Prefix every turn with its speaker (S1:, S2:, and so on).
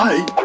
S1: は。